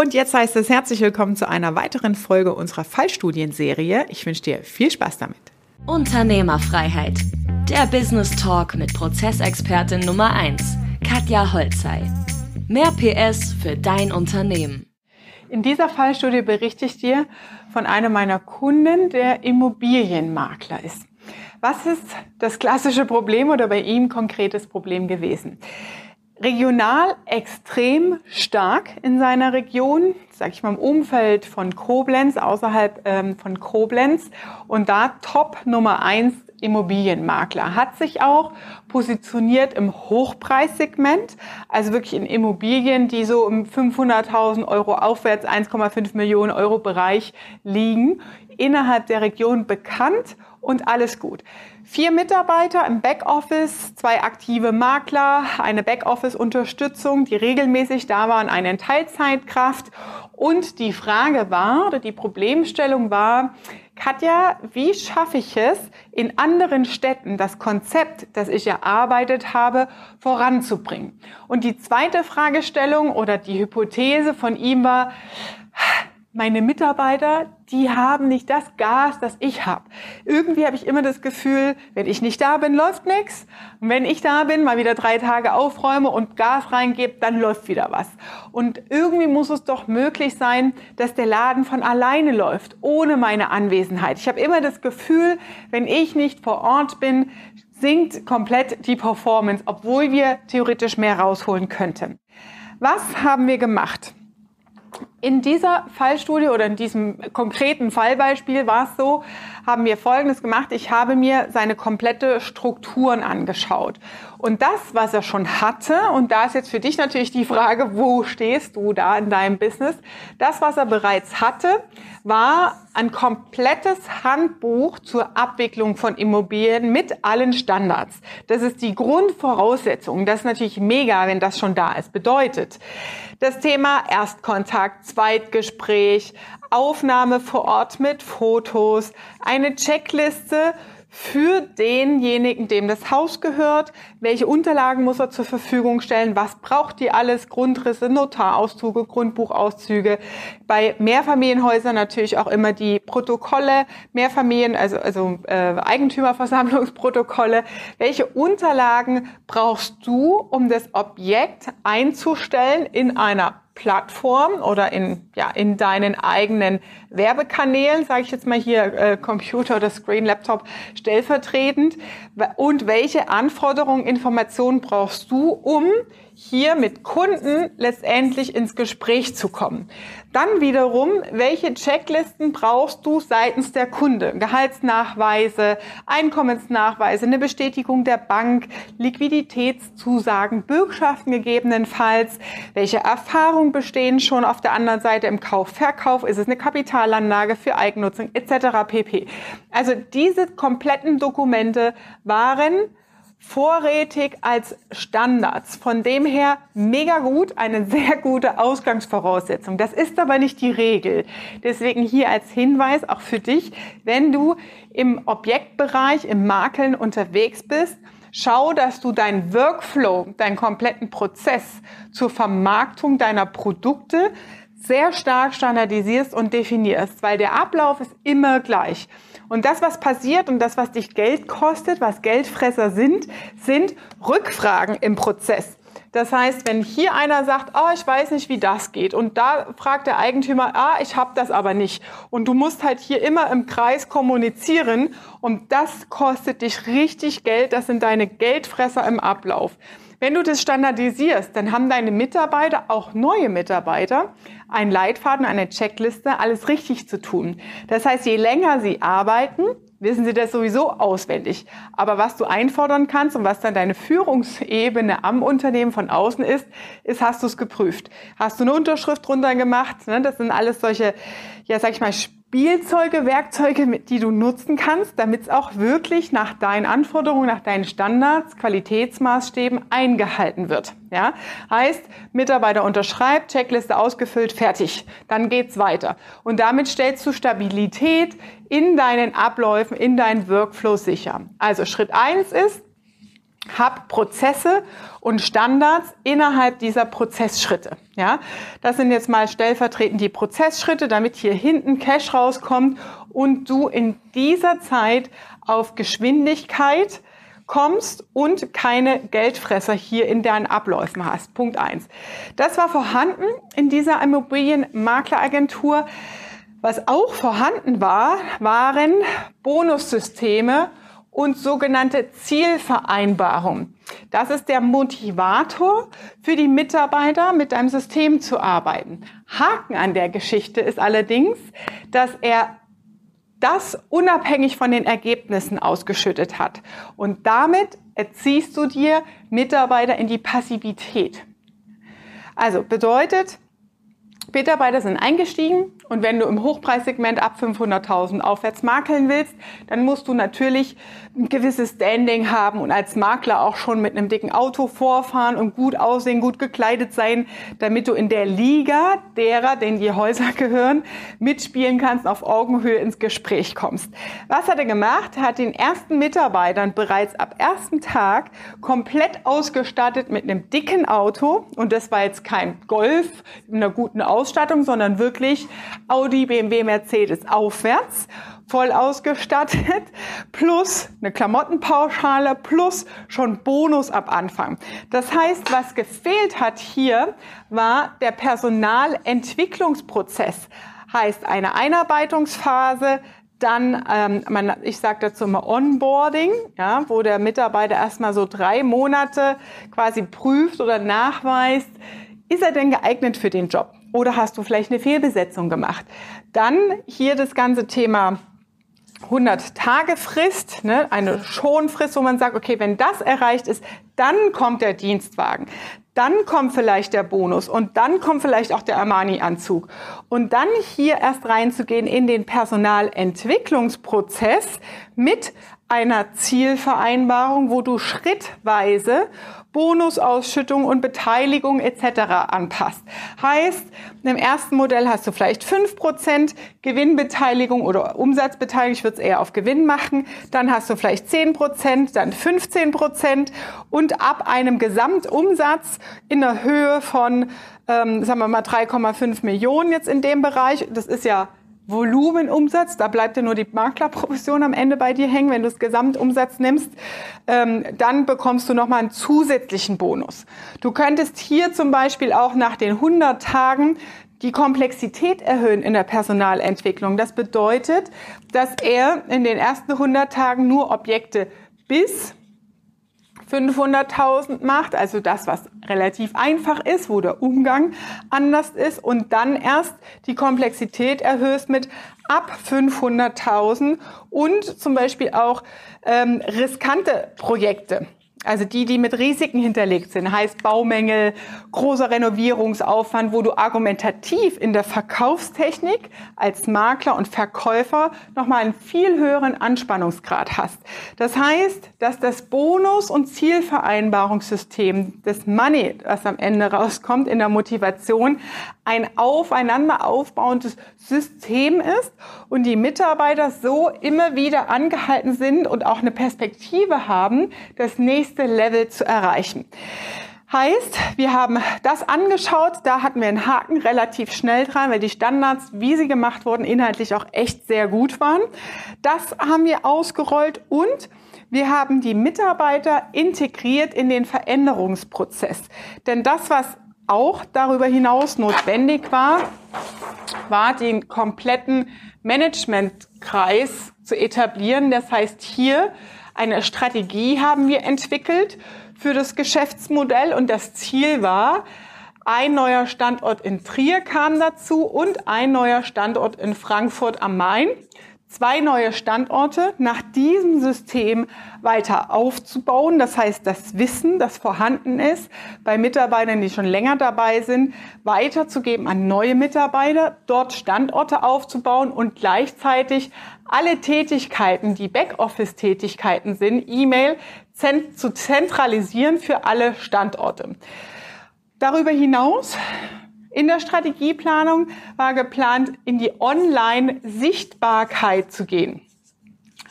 Und jetzt heißt es herzlich willkommen zu einer weiteren Folge unserer Fallstudienserie. Ich wünsche dir viel Spaß damit. Unternehmerfreiheit. Der Business Talk mit Prozessexpertin Nummer 1, Katja Holzei. Mehr PS für dein Unternehmen. In dieser Fallstudie berichte ich dir von einem meiner Kunden, der Immobilienmakler ist. Was ist das klassische Problem oder bei ihm konkretes Problem gewesen? Regional extrem stark in seiner Region, sage ich mal im Umfeld von Koblenz, außerhalb ähm, von Koblenz. Und da Top Nummer eins Immobilienmakler. Hat sich auch positioniert im Hochpreissegment, also wirklich in Immobilien, die so im 500.000 Euro aufwärts 1,5 Millionen Euro Bereich liegen, innerhalb der Region bekannt und alles gut. Vier Mitarbeiter im Backoffice, zwei aktive Makler, eine Backoffice-Unterstützung, die regelmäßig da waren, eine Teilzeitkraft. Und die Frage war, oder die Problemstellung war, Katja, wie schaffe ich es, in anderen Städten das Konzept, das ich erarbeitet habe, voranzubringen? Und die zweite Fragestellung oder die Hypothese von ihm war, meine Mitarbeiter, die haben nicht das Gas, das ich habe. Irgendwie habe ich immer das Gefühl, wenn ich nicht da bin, läuft nichts. Und wenn ich da bin, mal wieder drei Tage aufräume und Gas reingebe, dann läuft wieder was. Und irgendwie muss es doch möglich sein, dass der Laden von alleine läuft, ohne meine Anwesenheit. Ich habe immer das Gefühl, wenn ich nicht vor Ort bin, sinkt komplett die Performance, obwohl wir theoretisch mehr rausholen könnten. Was haben wir gemacht? In dieser Fallstudie oder in diesem konkreten Fallbeispiel war es so, haben wir Folgendes gemacht. Ich habe mir seine komplette Strukturen angeschaut. Und das, was er schon hatte, und da ist jetzt für dich natürlich die Frage, wo stehst du da in deinem Business? Das, was er bereits hatte, war ein komplettes Handbuch zur Abwicklung von Immobilien mit allen Standards. Das ist die Grundvoraussetzung. Das ist natürlich mega, wenn das schon da ist. Bedeutet, das Thema Erstkontakt, Zweitgespräch, Aufnahme vor Ort mit Fotos, eine Checkliste für denjenigen, dem das Haus gehört, welche Unterlagen muss er zur Verfügung stellen, was braucht die alles, Grundrisse, Notarauszüge, Grundbuchauszüge, bei Mehrfamilienhäusern natürlich auch immer die Protokolle, Mehrfamilien, also, also äh, Eigentümerversammlungsprotokolle, welche Unterlagen brauchst du, um das Objekt einzustellen in einer Plattform oder in, ja, in deinen eigenen Werbekanälen, sage ich jetzt mal hier äh, Computer oder Screen, Laptop stellvertretend. Und welche Anforderungen, Informationen brauchst du, um hier mit Kunden letztendlich ins Gespräch zu kommen. Dann wiederum, welche Checklisten brauchst du seitens der Kunde? Gehaltsnachweise, Einkommensnachweise, eine Bestätigung der Bank, Liquiditätszusagen, Bürgschaften gegebenenfalls. Welche Erfahrungen bestehen schon auf der anderen Seite im Kauf, Verkauf? Ist es eine Kapitalanlage für Eigennutzung etc. pp. Also diese kompletten Dokumente waren vorrätig als Standards. Von dem her mega gut, eine sehr gute Ausgangsvoraussetzung. Das ist aber nicht die Regel. Deswegen hier als Hinweis auch für dich, wenn du im Objektbereich, im Makeln unterwegs bist, Schau, dass du deinen Workflow, deinen kompletten Prozess zur Vermarktung deiner Produkte sehr stark standardisierst und definierst, weil der Ablauf ist immer gleich. Und das, was passiert und das, was dich Geld kostet, was Geldfresser sind, sind Rückfragen im Prozess. Das heißt, wenn hier einer sagt, oh, ich weiß nicht, wie das geht, und da fragt der Eigentümer, ah, ich habe das aber nicht, und du musst halt hier immer im Kreis kommunizieren, und das kostet dich richtig Geld, das sind deine Geldfresser im Ablauf. Wenn du das standardisierst, dann haben deine Mitarbeiter, auch neue Mitarbeiter, einen Leitfaden, eine Checkliste, alles richtig zu tun. Das heißt, je länger sie arbeiten, wissen sie das sowieso auswendig. Aber was du einfordern kannst und was dann deine Führungsebene am Unternehmen von außen ist, ist, hast du es geprüft. Hast du eine Unterschrift drunter gemacht? Ne? Das sind alles solche, ja, sag ich mal, Spielzeuge, Werkzeuge, die du nutzen kannst, damit es auch wirklich nach deinen Anforderungen, nach deinen Standards, Qualitätsmaßstäben eingehalten wird. Ja, heißt, Mitarbeiter unterschreibt, Checkliste ausgefüllt, fertig. Dann geht's weiter. Und damit stellst du Stabilität in deinen Abläufen, in deinen Workflow sicher. Also Schritt eins ist, hab Prozesse und Standards innerhalb dieser Prozessschritte. Ja, das sind jetzt mal stellvertretend die Prozessschritte, damit hier hinten Cash rauskommt und du in dieser Zeit auf Geschwindigkeit kommst und keine Geldfresser hier in deinen Abläufen hast. Punkt eins. Das war vorhanden in dieser Immobilienmakleragentur. Was auch vorhanden war, waren Bonussysteme und sogenannte Zielvereinbarung. Das ist der Motivator für die Mitarbeiter, mit deinem System zu arbeiten. Haken an der Geschichte ist allerdings, dass er das unabhängig von den Ergebnissen ausgeschüttet hat. Und damit erziehst du dir Mitarbeiter in die Passivität. Also bedeutet, Mitarbeiter sind eingestiegen und wenn du im Hochpreissegment ab 500.000 aufwärts makeln willst, dann musst du natürlich ein gewisses Standing haben und als Makler auch schon mit einem dicken Auto vorfahren und gut aussehen, gut gekleidet sein, damit du in der Liga derer, denen die Häuser gehören, mitspielen kannst, auf Augenhöhe ins Gespräch kommst. Was hat er gemacht? Er hat den ersten Mitarbeitern bereits ab ersten Tag komplett ausgestattet mit einem dicken Auto und das war jetzt kein Golf in einer guten Ausstattung, sondern wirklich Audi, BMW, Mercedes aufwärts, voll ausgestattet, plus eine Klamottenpauschale, plus schon Bonus ab Anfang. Das heißt, was gefehlt hat hier, war der Personalentwicklungsprozess. Heißt eine Einarbeitungsphase, dann, ähm, man, ich sage dazu immer Onboarding, ja, wo der Mitarbeiter erstmal so drei Monate quasi prüft oder nachweist, ist er denn geeignet für den Job? Oder hast du vielleicht eine Fehlbesetzung gemacht? Dann hier das ganze Thema 100 Tage Frist, ne, eine Schonfrist, wo man sagt, okay, wenn das erreicht ist, dann kommt der Dienstwagen, dann kommt vielleicht der Bonus und dann kommt vielleicht auch der Armani-Anzug. Und dann hier erst reinzugehen in den Personalentwicklungsprozess mit einer Zielvereinbarung, wo du schrittweise Bonusausschüttung und Beteiligung etc. anpasst. Heißt, im ersten Modell hast du vielleicht 5% Gewinnbeteiligung oder Umsatzbeteiligung, ich würde es eher auf Gewinn machen, dann hast du vielleicht 10%, dann 15% und ab einem Gesamtumsatz in der Höhe von, ähm, sagen wir mal, 3,5 Millionen jetzt in dem Bereich, das ist ja Volumenumsatz, da bleibt ja nur die Maklerprovision am Ende bei dir hängen, wenn du das Gesamtumsatz nimmst, ähm, dann bekommst du nochmal einen zusätzlichen Bonus. Du könntest hier zum Beispiel auch nach den 100 Tagen die Komplexität erhöhen in der Personalentwicklung. Das bedeutet, dass er in den ersten 100 Tagen nur Objekte bis 500.000 macht, also das, was relativ einfach ist, wo der Umgang anders ist und dann erst die Komplexität erhöhst mit ab 500.000 und zum Beispiel auch ähm, riskante Projekte. Also die, die mit Risiken hinterlegt sind, heißt Baumängel, großer Renovierungsaufwand, wo du argumentativ in der Verkaufstechnik als Makler und Verkäufer nochmal einen viel höheren Anspannungsgrad hast. Das heißt, dass das Bonus- und Zielvereinbarungssystem des Money, was am Ende rauskommt in der Motivation, ein aufeinander aufbauendes System ist und die Mitarbeiter so immer wieder angehalten sind und auch eine Perspektive haben, das nächste Level zu erreichen. Heißt, wir haben das angeschaut, da hatten wir einen Haken relativ schnell dran, weil die Standards, wie sie gemacht wurden, inhaltlich auch echt sehr gut waren. Das haben wir ausgerollt und wir haben die Mitarbeiter integriert in den Veränderungsprozess. Denn das, was auch darüber hinaus notwendig war, war den kompletten Managementkreis zu etablieren. Das heißt, hier eine Strategie haben wir entwickelt für das Geschäftsmodell. Und das Ziel war, ein neuer Standort in Trier kam dazu und ein neuer Standort in Frankfurt am Main zwei neue Standorte nach diesem System weiter aufzubauen. Das heißt, das Wissen, das vorhanden ist, bei Mitarbeitern, die schon länger dabei sind, weiterzugeben an neue Mitarbeiter, dort Standorte aufzubauen und gleichzeitig alle Tätigkeiten, die Backoffice-Tätigkeiten sind, E-Mail zu zentralisieren für alle Standorte. Darüber hinaus in der Strategieplanung war geplant, in die Online-Sichtbarkeit zu gehen.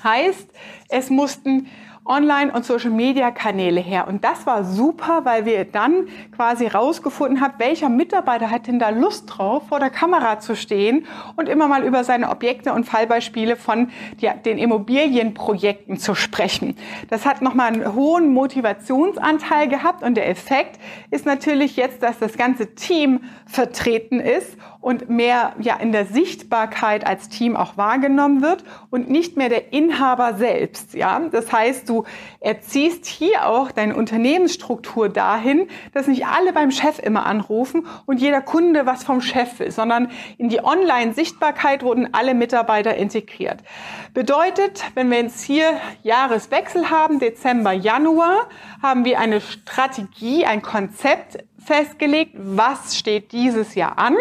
Heißt, es mussten Online- und Social-Media-Kanäle her. Und das war super, weil wir dann quasi rausgefunden haben, welcher Mitarbeiter hat denn da Lust drauf, vor der Kamera zu stehen und immer mal über seine Objekte und Fallbeispiele von den Immobilienprojekten zu sprechen. Das hat nochmal einen hohen Motivationsanteil gehabt und der Effekt ist natürlich jetzt, dass das ganze Team vertreten ist und mehr ja in der Sichtbarkeit als Team auch wahrgenommen wird und nicht mehr der Inhaber selbst. Ja, das heißt, du erziehst hier auch deine Unternehmensstruktur dahin, dass nicht alle beim Chef immer anrufen und jeder Kunde was vom Chef will, sondern in die Online-Sichtbarkeit wurden alle Mitarbeiter integriert. Bedeutet, wenn wir jetzt hier Jahreswechsel haben, Dezember, Januar, haben wir eine Strategie, ein Konzept festgelegt, was steht dieses Jahr an.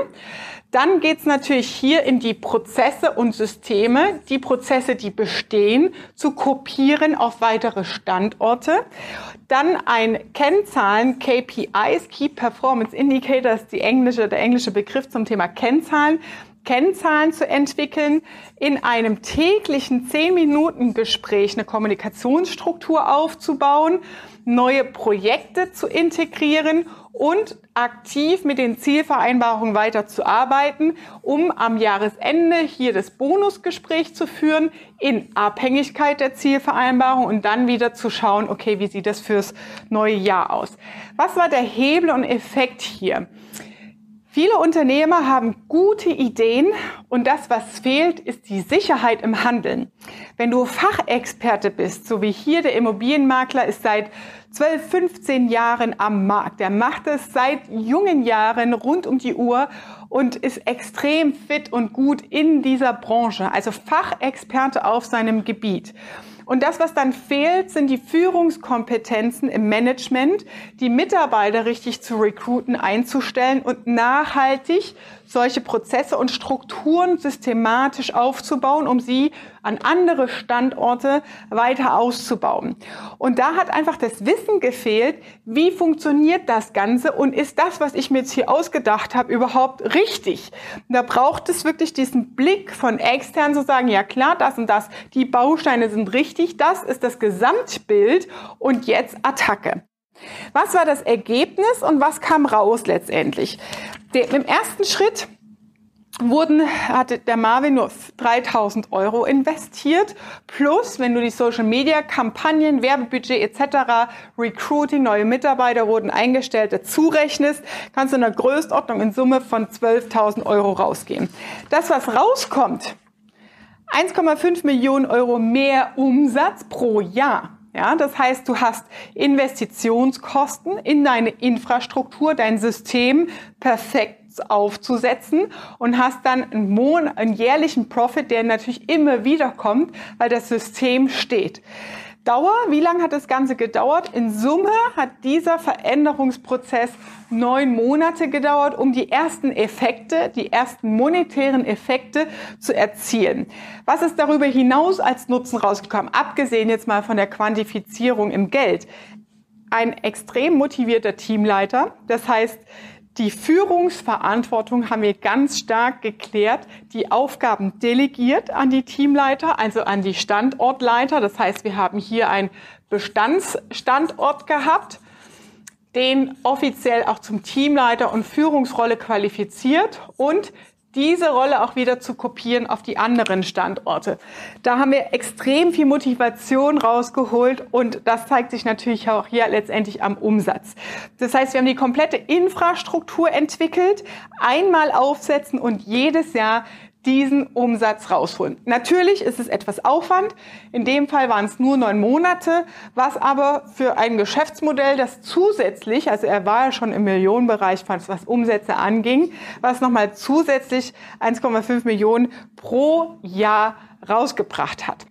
Dann geht's natürlich hier in die Prozesse und Systeme, die Prozesse, die bestehen, zu kopieren auf weitere Standorte. Dann ein Kennzahlen, KPIs, Key Performance Indicators, die englische, der englische Begriff zum Thema Kennzahlen, Kennzahlen zu entwickeln, in einem täglichen 10-Minuten-Gespräch eine Kommunikationsstruktur aufzubauen, neue Projekte zu integrieren und aktiv mit den Zielvereinbarungen weiterzuarbeiten, um am Jahresende hier das Bonusgespräch zu führen in Abhängigkeit der Zielvereinbarung und dann wieder zu schauen, okay, wie sieht das fürs neue Jahr aus? Was war der Hebel und Effekt hier? Viele Unternehmer haben gute Ideen und das, was fehlt, ist die Sicherheit im Handeln. Wenn du Fachexperte bist, so wie hier der Immobilienmakler ist seit 12, 15 Jahren am Markt, der macht es seit jungen Jahren rund um die Uhr und ist extrem fit und gut in dieser Branche, also Fachexperte auf seinem Gebiet. Und das, was dann fehlt, sind die Führungskompetenzen im Management, die Mitarbeiter richtig zu recruiten, einzustellen und nachhaltig solche Prozesse und Strukturen systematisch aufzubauen, um sie an andere Standorte weiter auszubauen. Und da hat einfach das Wissen gefehlt, wie funktioniert das Ganze und ist das, was ich mir jetzt hier ausgedacht habe, überhaupt richtig? Da braucht es wirklich diesen Blick von extern zu sagen, ja klar, das und das, die Bausteine sind richtig, das ist das Gesamtbild und jetzt Attacke. Was war das Ergebnis und was kam raus letztendlich? Der, Im ersten Schritt wurden, hatte der Marvin nur 3000 Euro investiert. Plus, wenn du die Social Media Kampagnen, Werbebudget etc., Recruiting, neue Mitarbeiter wurden eingestellt, dazu rechnest, kannst du in der Größenordnung in Summe von 12.000 Euro rausgehen. Das, was rauskommt, 1,5 Millionen Euro mehr Umsatz pro Jahr. Ja, das heißt, du hast Investitionskosten in deine Infrastruktur, dein System perfekt aufzusetzen und hast dann einen, Mon einen jährlichen Profit, der natürlich immer wieder kommt, weil das System steht. Dauer, wie lange hat das Ganze gedauert? In Summe hat dieser Veränderungsprozess neun Monate gedauert, um die ersten Effekte, die ersten monetären Effekte zu erzielen. Was ist darüber hinaus als Nutzen rausgekommen? Abgesehen jetzt mal von der Quantifizierung im Geld. Ein extrem motivierter Teamleiter. Das heißt, die Führungsverantwortung haben wir ganz stark geklärt, die Aufgaben delegiert an die Teamleiter, also an die Standortleiter. Das heißt, wir haben hier einen Bestandsstandort gehabt, den offiziell auch zum Teamleiter und Führungsrolle qualifiziert und diese Rolle auch wieder zu kopieren auf die anderen Standorte. Da haben wir extrem viel Motivation rausgeholt und das zeigt sich natürlich auch hier letztendlich am Umsatz. Das heißt, wir haben die komplette Infrastruktur entwickelt, einmal aufsetzen und jedes Jahr diesen Umsatz rausholen. Natürlich ist es etwas Aufwand. In dem Fall waren es nur neun Monate, was aber für ein Geschäftsmodell, das zusätzlich, also er war ja schon im Millionenbereich, was Umsätze anging, was nochmal zusätzlich 1,5 Millionen pro Jahr rausgebracht hat.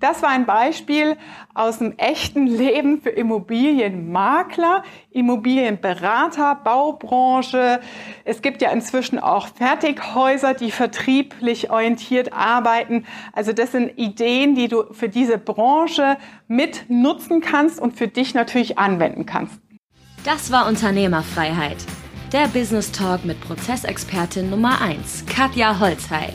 Das war ein Beispiel aus dem echten Leben für Immobilienmakler, Immobilienberater, Baubranche. Es gibt ja inzwischen auch Fertighäuser, die vertrieblich orientiert arbeiten. Also das sind Ideen, die du für diese Branche mit nutzen kannst und für dich natürlich anwenden kannst. Das war Unternehmerfreiheit. Der Business Talk mit Prozessexpertin Nummer 1, Katja Holzhey.